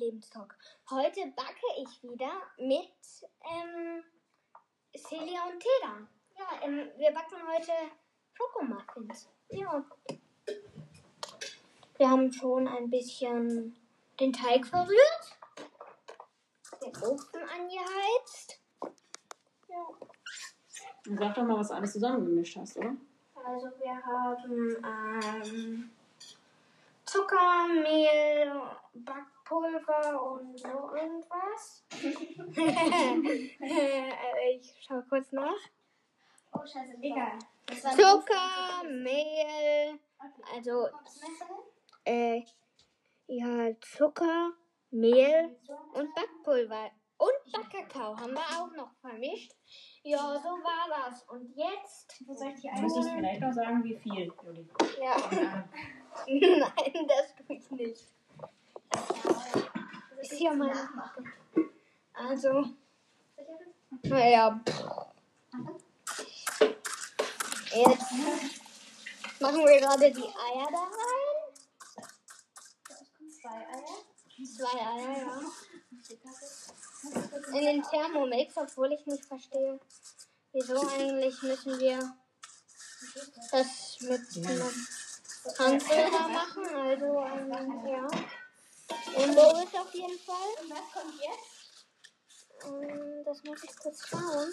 Lebenstalk. Heute backe ich wieder mit ähm, Celia und Teda. Ja, ähm, wir backen heute Schokomuffins. Ja. Wir haben schon ein bisschen den Teig verrührt, den Ofen angeheizt. Ja. Und sag doch mal, was du alles zusammengemischt hast, oder? Also wir haben ähm, Zucker, Mehl, Backpulver und so irgendwas. Äh, ich schau kurz nach. Oh, scheiße. Egal. Das war Zucker, Mehl, also äh, ja, Zucker, Mehl und Backpulver. Und Backkakao haben wir auch noch vermischt. Ja, so war das. Und jetzt. Wo soll ich die Du müsstest einstellen? vielleicht noch sagen, wie viel, Juli. Ja. Nein, das tue ich nicht. Hier. Nachmachen. Also, naja. Jetzt machen wir gerade die Eier da rein. Zwei Eier. Zwei Eier, ja. In den Thermomix, obwohl ich nicht verstehe, wieso eigentlich müssen wir das mit einem Handrührer machen. Also, ähm, ja. Und Boris auf jeden Fall. Und was kommt jetzt? Das muss ich kurz schauen.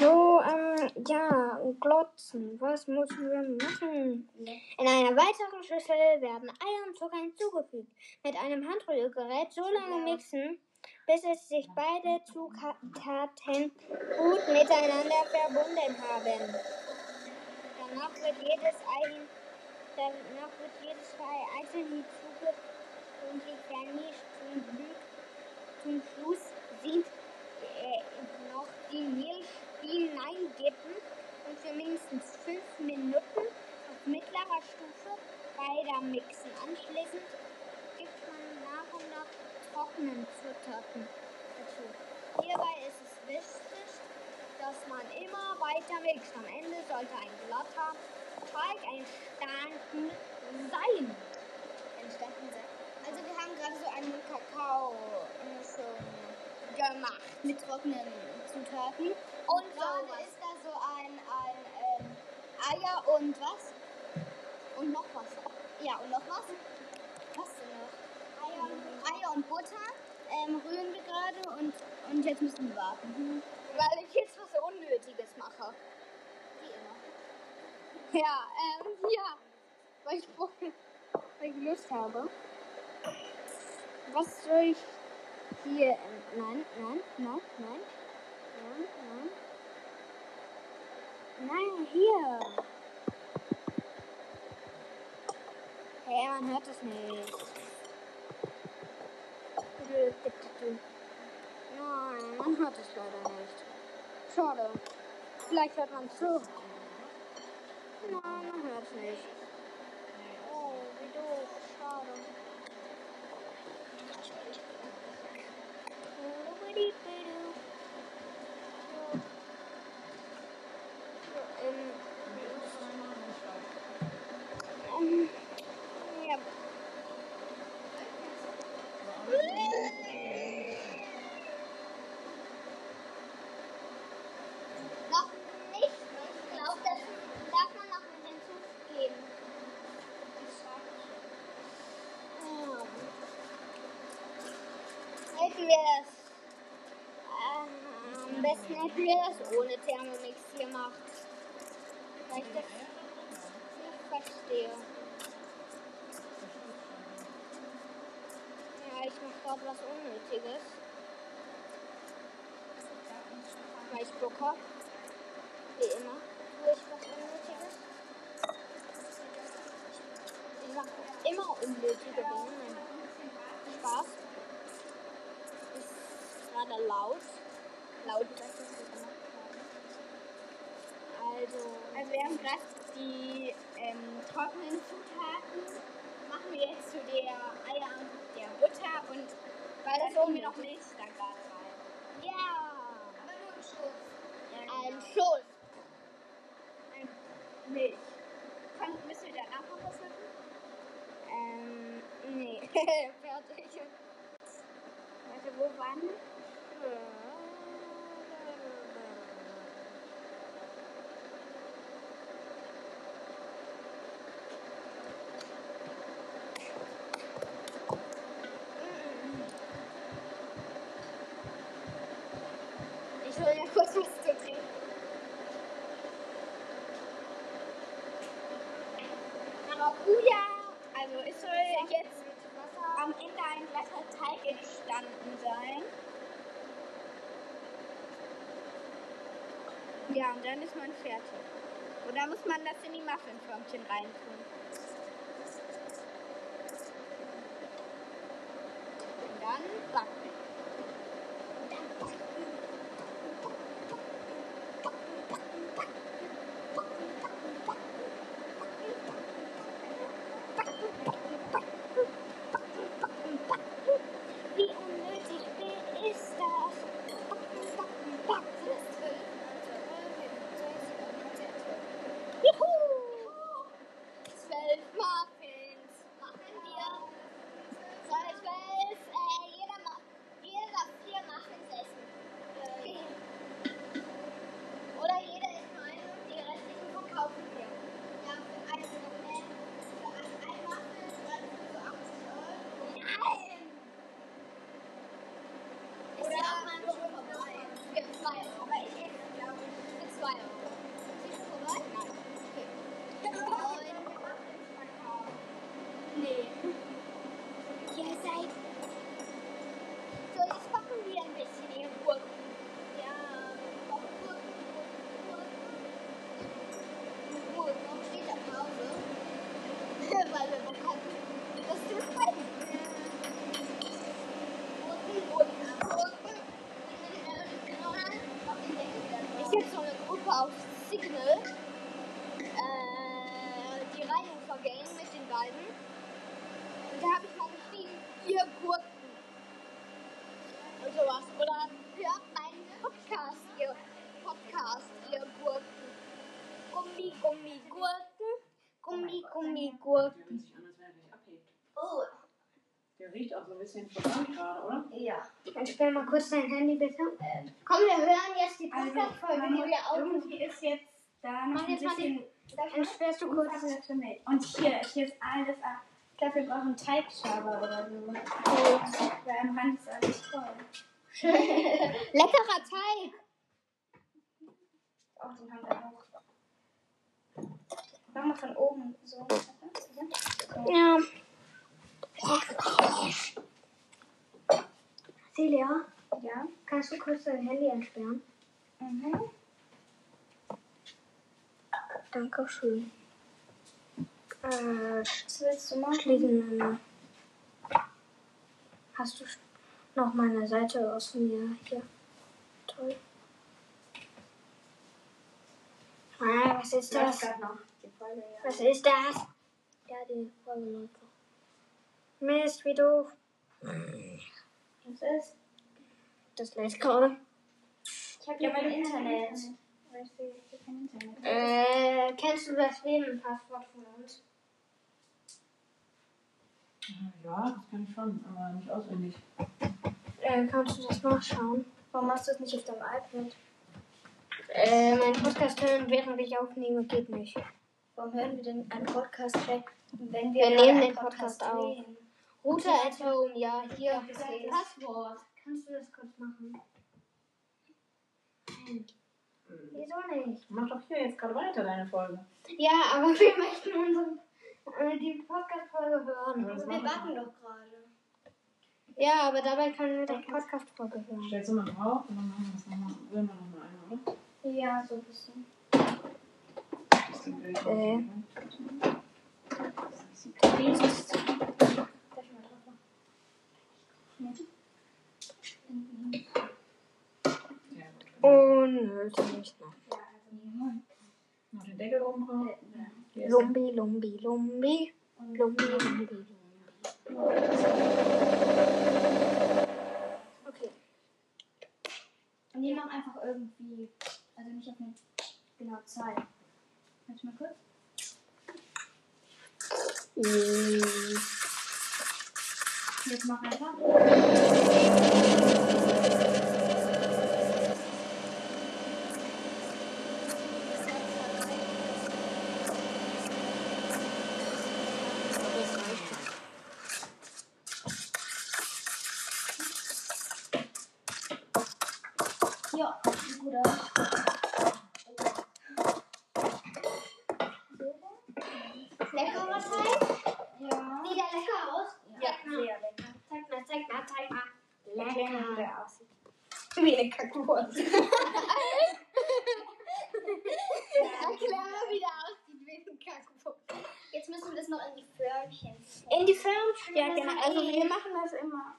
So, ähm, ja, glotzen. Was müssen wir machen? In einer weiteren Schüssel werden Eier und Zucker hinzugefügt. Mit einem Handrührgerät so lange mixen, bis es sich beide Zutaten gut miteinander verbunden haben. Danach wird jedes Ei, hin- danach wird jedes Ei einzeln hinzugefügt und sich vermischt zum Glück. Zum Schluss sind äh, noch die Mehl hineingeben und für mindestens 5 Minuten auf mittlerer Stufe weiter mixen. Anschließend gibt man nach und nach trockenen Zutaten dazu. Hierbei ist es wichtig, dass man immer weiter mixt. Am Ende sollte ein glatter Teig entstanden sein. Entstanden sein. Also wir haben gerade so einen Kakao schon gemacht. Mit trockenen Zutaten. Und Gerade ist da so ein, ein ähm, Eier und was? Und noch was. Ja, und noch was? Was denn noch? Eier und, Eier und Butter ähm, rühren wir gerade und, und jetzt müssen wir warten. Weil ich jetzt was Unnötiges mache. Ja, ähm, ja. Weil ich, weil ich Lust habe. Was soll ich hier? Ähm, nein, nein, nein, nein. Nein, nein. Nein, hier. Hey, man hört es nicht. Nein, man hört es leider nicht. Schade. Vielleicht hört man zu. Nein, man hört es nicht. Oh, wie doof. Schade. Ähm, ähm, ja. Noch nicht. Ich glaube, das darf man noch mit hinzugeben. Ja. Hätten wir das. Äh, am besten hätten wir das ohne Thermomix gemacht. Weil ich das nicht verstehe. Ja, ich mache gerade was Unnötiges. Weil ich Bock hab. Wie immer. Tue ich was Unnötiges. Ich mache immer unnötige Dinge. Spaß. Ist gerade laut. Laut, weiß nicht, was gemacht habe. Also, Also wir haben gerade die ähm, trockenen Zutaten, machen wir jetzt zu der Eier und der Butter und weil das wir noch Milch dann gerade rein. ja. Aber nur im Schuss. Ein Schuss. Ein Milch. Kann, müssen wir danach noch was Fertig. Warte, wo waren? Ich will ja kurz was zu trinken. Aber Uja, also es soll jetzt am Ende ein glatter Teig entstanden sein. Ja, und dann ist man fertig. Oder muss man das in die Muffinförmchen reintun? Und dann backen. Wie unnötig ist das? Juhu! Zwölf Muffins machen wir. Soll zwölf, äh, jeder, Ma- jeder vier Muffins essen. Äh, oder jeder isst nur eine und die restlichen verkaufen wir. Ja, für ein, äh, für ein, ein Muffin dann für 80 Euro. Nein! Ist ja auch mal schon vorbei. Für 2 Euro. Aber ich esse, glaube ich, für 2 Euro. Ist die schon vorbei? Nein. Okay. Nee. Ihr seid. So, jetzt backen wir ein bisschen ihr Gurken. Ja, Gurken, Gurken, Gurken. Gurken, warum steht da Pause? Weil wir Bock hatten, das zu besprechen. Ich habe so eine Gruppe auf Signal, äh, die Rheinufer Gang mit den beiden. Und da habe ich mal geschrieben, ihr Gurken. Und sowas. Oder hört meinen Podcast, ihr Podcast, ihr Gurken. Gummi, Gummi, Gurken. Gummi, Gummi, Gurken. Fühlt sich an, als wenn er gleich abhebt. Oh, Riecht auch so ein bisschen verbrannt gerade, oder? ja. Dann stell mal kurz dein Handy bitte. Komm, wir hören jetzt die Also, Podcast-Folge, meine- die wir auch. irgendwie ist jetzt da noch Mach ein jetzt mal bisschen Dann sperrst du kurz. Umfassender für mich. Und hier, hier ist alles ab. Ich glaube, wir brauchen Teigschaber oder so. Weil am Rand ist alles voll. Leckerer Teig. Auch den haben wir auch. Mach mal von oben so. Ja. Celia, Ja. kannst du kurz dein Handy entsperren? Mhm. Dankeschön. Äh, Was willst du machen? schließen. Hast du noch meine Seite aus mir hier? Toll. Ah, was ist Das. Was ist das? Ja, die Folge noch. Mist, wie doof. Was ist? Das lädt gerade. Ich habe ja mein Internet. Weißt du, ich habe kein Internet. Äh, kennst du das WLAN-Passwort von uns? Ja, das kann ich schon, aber nicht auswendig. Äh, kannst du das nachschauen? Warum machst du es nicht auf deinem iPad? Äh, mein Podcast hören, während ich aufnehme, geht nicht. Warum hören wir denn einen Podcast weg, wenn Wir wir, nehmen gerade den einen Podcast auf. drehen? Router at home, ja, hier. Ja, das ist- Passwort. Kannst du das kurz machen? Nein. Wieso nicht? Mach doch hier jetzt gerade weiter deine Folge. Ja, aber wir möchten unsere, äh, die Podcast-Folge Aber hören. das Wir warten doch. gerade. Ja, aber dabei können wir die Podcast-Folge hören. Stellst du mal drauf und dann machen wir das nochmal. Will wir nochmal eine, oder? Ja, so ein bisschen. Das ist ein Bild. Äh. Dieses. Darf ich mal drauf machen? Unnötig. Ja, also niemand. Noch den Deckel oben drauf. Lumbi, Lumbi, Lumbi. Lumbi, Lumbi, Lumbi. Okay. Und die machen einfach irgendwie. Also nicht auf eine genau Zeit. Kannst du mal kurz? Mm. Jetzt mach einfach. Das reicht schon. Ja, guter. Leckerer Teig? Ja. Sieht der lecker aus? Ja, sehr lecker. Zeig mal, zeig mal, zeig mal. Erklär mir, wie der aussieht. Wie Kackwurst. Erklär mal, wie der aussieht wie eine Kackwurst. Jetzt müssen wir das noch in die Förmchen. In die Förmchen? Ja, genau. Also wir machen das immer.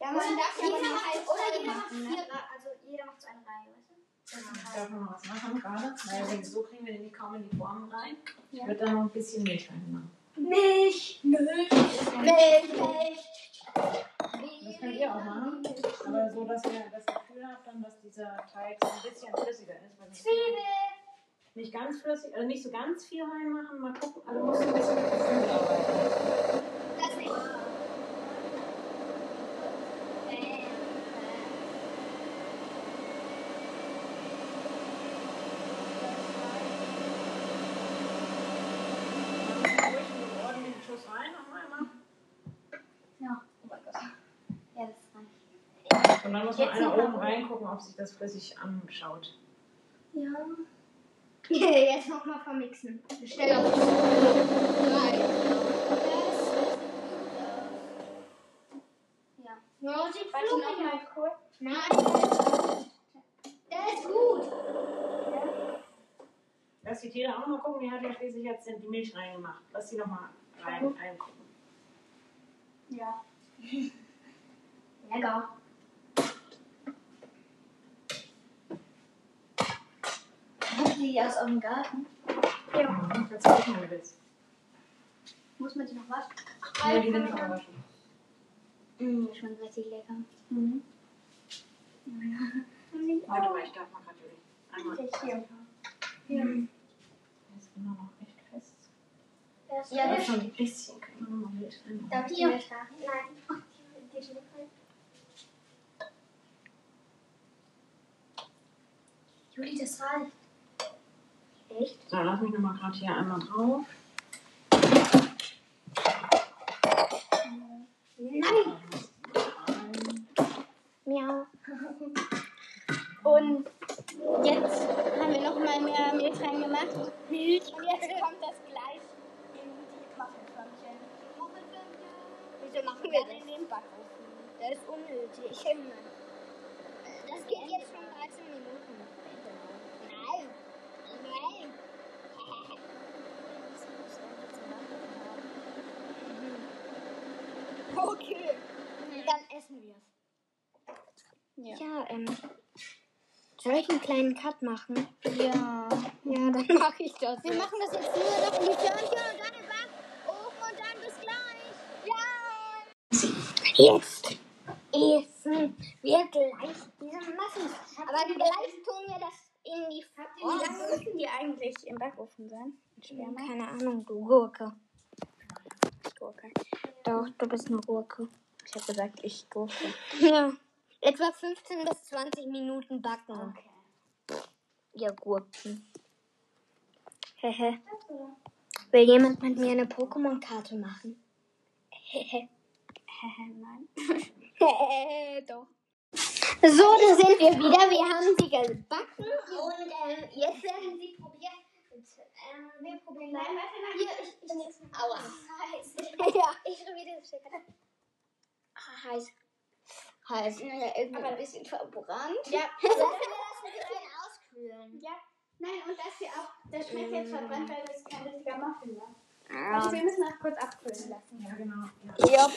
Ja, man darf ja Jeder aber macht, nicht oder jeder macht machen, vier, ne? Also jeder macht so eine Reihe, weißt du? Ich darf noch was machen gerade, weil so kriegen wir den kaum in die Form rein. Ich würde da noch ein bisschen Milch reinmachen. Milch. Milch. Milch, Milch. Das könnt ihr auch machen, aber so, dass ihr das Gefühl habt, dann, dass dieser Teig so ein bisschen flüssiger ist. Weil Zwiebel! Nicht ganz flüssig, also nicht so ganz viel reinmachen, mal gucken. Also musst du ein bisschen mit dem Zwiebel arbeiten. Das nicht. Ruhig einen ordentlichen Schuss rein, noch einmal. Ja. Oh mein Gott. Ja, das reicht. Und dann muss man einer oben reingucken, ob sich das flüssig anschaut. Ja. Jetzt nochmal vermixen. Stell auf. Drei. Ja. Ja, sieht Warte fluffig noch mal aus. kurz. Nein. Der ist gut. Lass die Tele auch noch mal gucken, die hat ja schließlich jetzt die Milch reingemacht. Lass sie noch mal rein, reingucken. Ja. Lecker. Die aus eurem Garten? Ja. Kannst du gucken, wenn du willst. Muss man die noch waschen? Ja, die sind schon waschen. Mmh, schon richtig lecker. Mhm. Warte mal, ich darf mal gratulieren. Einmal. Hier. Der ist immer noch echt fest. Ja, Aber das schon ein bisschen können wir mal Milch reinmachen. Darf ich haben? Nein. Die rein. Juli, das reicht. Echt? So, lass mich noch mal gerade hier einmal drauf. Nein. Miau. Und jetzt haben wir noch mal mehr Milch reingemacht. Milch. Und jetzt kommt das gleich in die Waffelförmchen. Wieso machen wir das in den Backofen? Das ist unnötig. Das geht jetzt schon 13 Minuten. Nein. Nein. Okay. Dann essen wir es. Ja. Ja, ähm. Soll ich einen kleinen Cut machen? Ja. Ja, dann mache ich das. Wir machen das jetzt nur noch in die Körnchen und dann im Backofen und dann bis gleich. Ja. Jetzt essen wir gleich diese Muffins. Aber gleich tun wir das in die Wie lange müssen die eigentlich im Backofen sein? Oh, Keine Ahnung, du Gurke. Gurke. Doch, du bist eine Gurke. Ich habe gesagt, ich Gurke. Ja. Etwa 15 bis 20 Minuten backen. Ihr Gurken. Hehe. Will jemand mit mir eine Pokémon-Karte machen? Hehe. Nein. Hehe, doch. So, da sind wir wieder. Wir haben sie gebacken und ähm, jetzt werden sie probiert. Ähm, wir probieren Nein, mal. warte mal. Hier, ich, ich nehme Aua. Heiß. ja, Ich probiere das Stück. Ah, heiß. Heiß. Ja, irgendwie Aber ein bisschen verbrannt. Ja. Lassen wir das ein bisschen auskühlen. Ja. Nein, und das hier auch. Das schmeckt jetzt verbrannt, weil das kein richtiger Muffin war. Ah. Also wir müssen auch kurz abkühlen lassen. Ja, genau. Ja. Ja.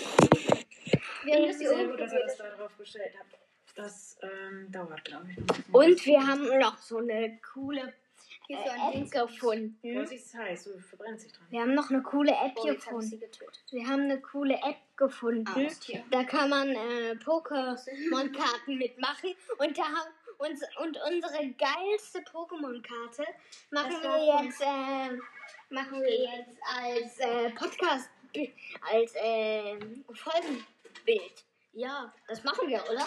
Wir haben das Sehr gut, dass ihr das da drauf gestellt habt. Das ähm, dauert, glaube ich. Und wir haben noch so eine coole Hier so ein äh, App Ding. gefunden. Vorsicht, es ist heiß, du verbrennst dich dran. Wir haben noch eine coole App Oh, jetzt habe ich sie gefunden. getötet. Wir haben eine coole App gefunden. Ah. Da kann man äh, Pokémon-Karten mitmachen. Und, da haben uns, und unsere geilste Pokémon-Karte machen wir jetzt, äh, machen wir jetzt als äh, Podcast, als äh, Bild. Ja, das machen wir, oder?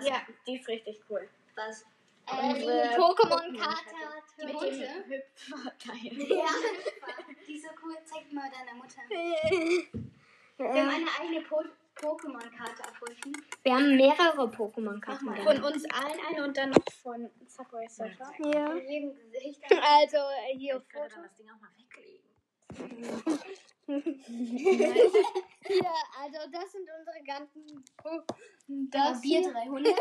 Ja, die ist richtig cool. Was? Unsere Äh, Pokémon-Karte. Die Mit Mutter. dem Hüpferteil. Ja. Die ist so cool. Zeig mal deiner Mutter. Wir haben eine eigene po Pokémon-Karte erfunden. Wir haben mehrere Pokémon-Karten. Von uns allen eine und dann noch von Subway Surfer. Ja. Also äh, hier Foto. das Ding auch mal weglegen. Hier, also das sind unsere ganzen. Das das Bier hier. 300.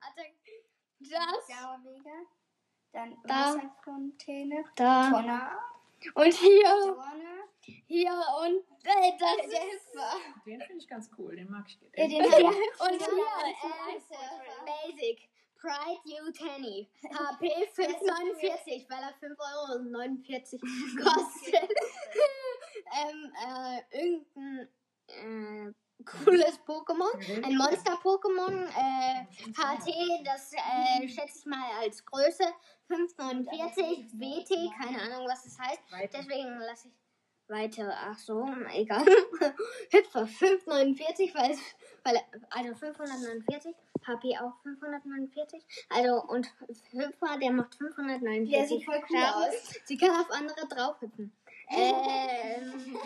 Warte. Das. Dann Da. Wasserfontäne. Da. Tonner. Und hier. Dorne. Hier und äh, das ist. Den finde ich ganz cool, den mag ich. Den Äh, den Ja, und hier Ja, äh, Basic. Pride You Tanny. HP 5,49, weil er 5,49 Euro kostet. ähm, äh, irgendein äh, cooles Pokémon. Ein Monster-Pokémon. Äh, HT, das äh, schätze ich mal als Größe. 5,49. WT, keine Ahnung, was das heißt. Deswegen lasse ich weiter. Ach so, egal. Hüpfer 549, weil weil, also 549, HP auch 549. Also und Hüpfer, der macht 549. Der sieht voll cool aus. Sie kann auf andere draufhüpfen. ähm,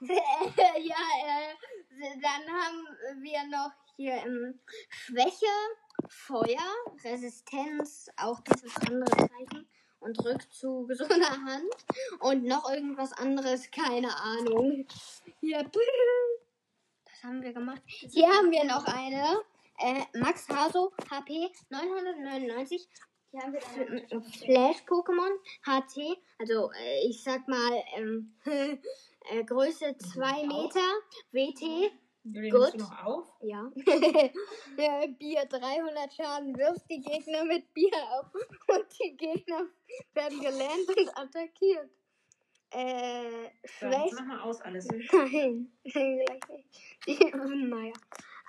äh, ja, äh, dann haben wir noch hier ähm, Schwäche, Feuer, Resistenz, auch dieses andere Zeichen und Rückzug so einer Hand und noch irgendwas anderes, keine Ahnung. Hier, das haben wir gemacht. Hier haben wir noch eine. Äh, Max Haso, HP 999. Die haben wir dann. Flash-Pokémon, HT, also äh, ich sag mal ähm, äh, Größe 2 Meter, WT, Gut. du noch auf? ja. ja. Bier 300 Schaden, wirft die Gegner mit Bier auf und die Gegner werden gelähmt und attackiert. Äh, Schwäche. mach mal aus alles. Nein, gleich nicht. naja.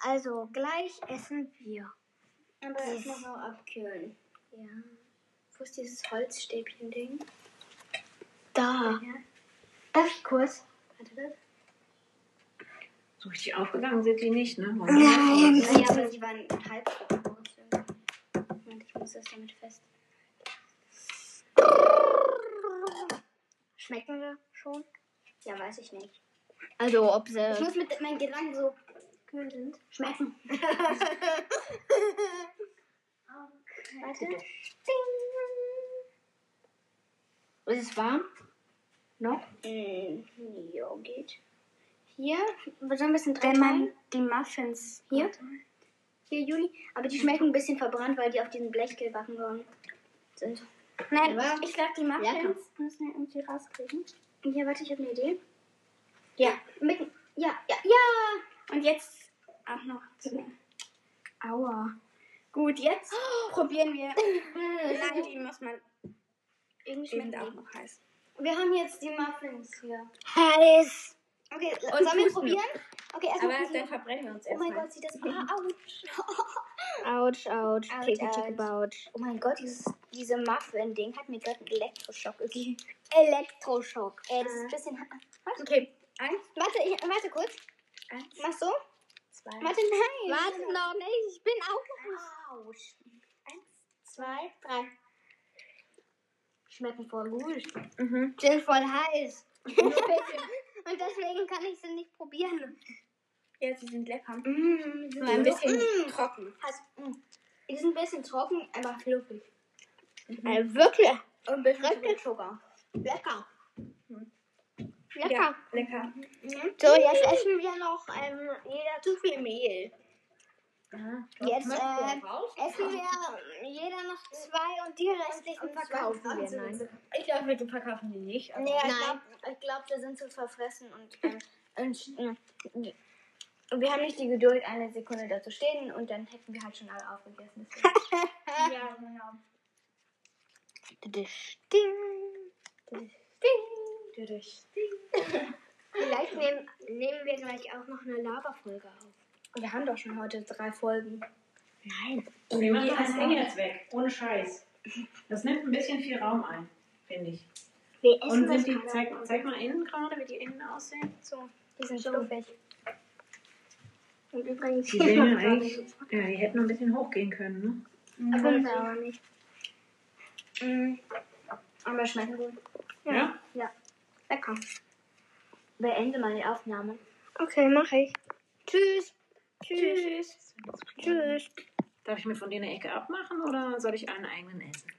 Also, gleich essen wir. Aber das muss noch abkühlen. Ja. Wo ist dieses Holzstäbchen-Ding? Da. Ja. Darf ich kurz? Warte das? So richtig aufgegangen sind die nicht, ne? Nein. Ja, aber sie waren halb groß. Moment, ich muss das damit fest. Schmecken wir schon? Ja, weiß ich nicht. Also, ob sie. Ich muss mit meinen Gedanken so kühl sind. Schmecken. Warte. Ist es warm? Noch? Mm, ja, geht. Hier, wir sollen ein bisschen drin Wenn man die Muffins Hier? Hier, Juli. Aber die schmecken ein bisschen verbrannt, weil die auf diesem Blechgel backen worden sind. Nein, Ja. ich glaube, die. Muffins müssen wir irgendwie rauskriegen. Ja, warte, ich habe eine Idee. Ja, mit, ja, ja, ja. Und jetzt auch noch. zu- Aua. Gut, jetzt probieren wir. Nein, die muss man. Irgendwie schmecken auch noch heiß. Wir haben jetzt die Muffins hier. Heiß. Okay, Und sollen wir probieren? Okay, erstmal. Aber dann verbrennen wir uns Oh mein erstmal. Gott, sieht das. Ah, ouch. Autsch, autsch. Autsch, Kicke, autsch. kicke, bautsch. Oh mein Gott, dieses, diese Muffin-Ding hat mir gerade einen Elektroschock gegeben. Elektroschock. Ey, das ist ein bisschen. Okay, eins, Warte, ich, warte kurz. eins, Machst du? zwei, Warte, nein. Warte noch nicht, ich bin auch. Autsch. eins. Zwei, drei. Schmecken voll gut. Mhm. Sind voll heiß. Und deswegen kann ich sie nicht probieren. Ja, sie sind lecker. Mm, Nur ein bisschen Mm. trocken. Heiß. Mm. Die sind ein bisschen trocken, aber fluffig. Äh, wirklich. Und ein bisschen Richtig. Zucker. Lecker. Mhm. Lecker. Ja, lecker. So, jetzt essen wir noch ähm, jeder zu viel Mehl. Aha. Jetzt äh, essen wir jeder noch zwei und die restlichen verkaufen wir. Nein. Ich glaube, wir verkaufen die nicht. Nee, ich Nein. glaube, ich glaub, wir sind zu verfressen und, ähm, und, äh, und wir haben nicht die Geduld, eine Sekunde da zu stehen und dann hätten wir halt schon alle aufgegessen. Ja, genau. Vielleicht nehmen, nehmen wir gleich auch noch eine Laberfolge auf. Wir haben doch schon heute drei Folgen. Nein. Wir machen das Ding jetzt weg. Ohne Scheiß. Das nimmt ein bisschen viel Raum ein, finde ich. Wir essen Und das sind die, gerade. zeig, zeig mal innen gerade, wie die innen aussehen. So, die sind fluffig. Und übrigens Die sehen ja eigentlich, ja, die hätten noch ein bisschen hochgehen können, ne? Aber können sie aber nicht. Mhm. Aber schmecken gut. Ja? Lecker. Beende mal die Aufnahme. Okay, mach ich. Tschüss. Tschüss. Tschüss. Darf ich mir von dir eine Ecke abmachen oder soll ich einen eigenen essen?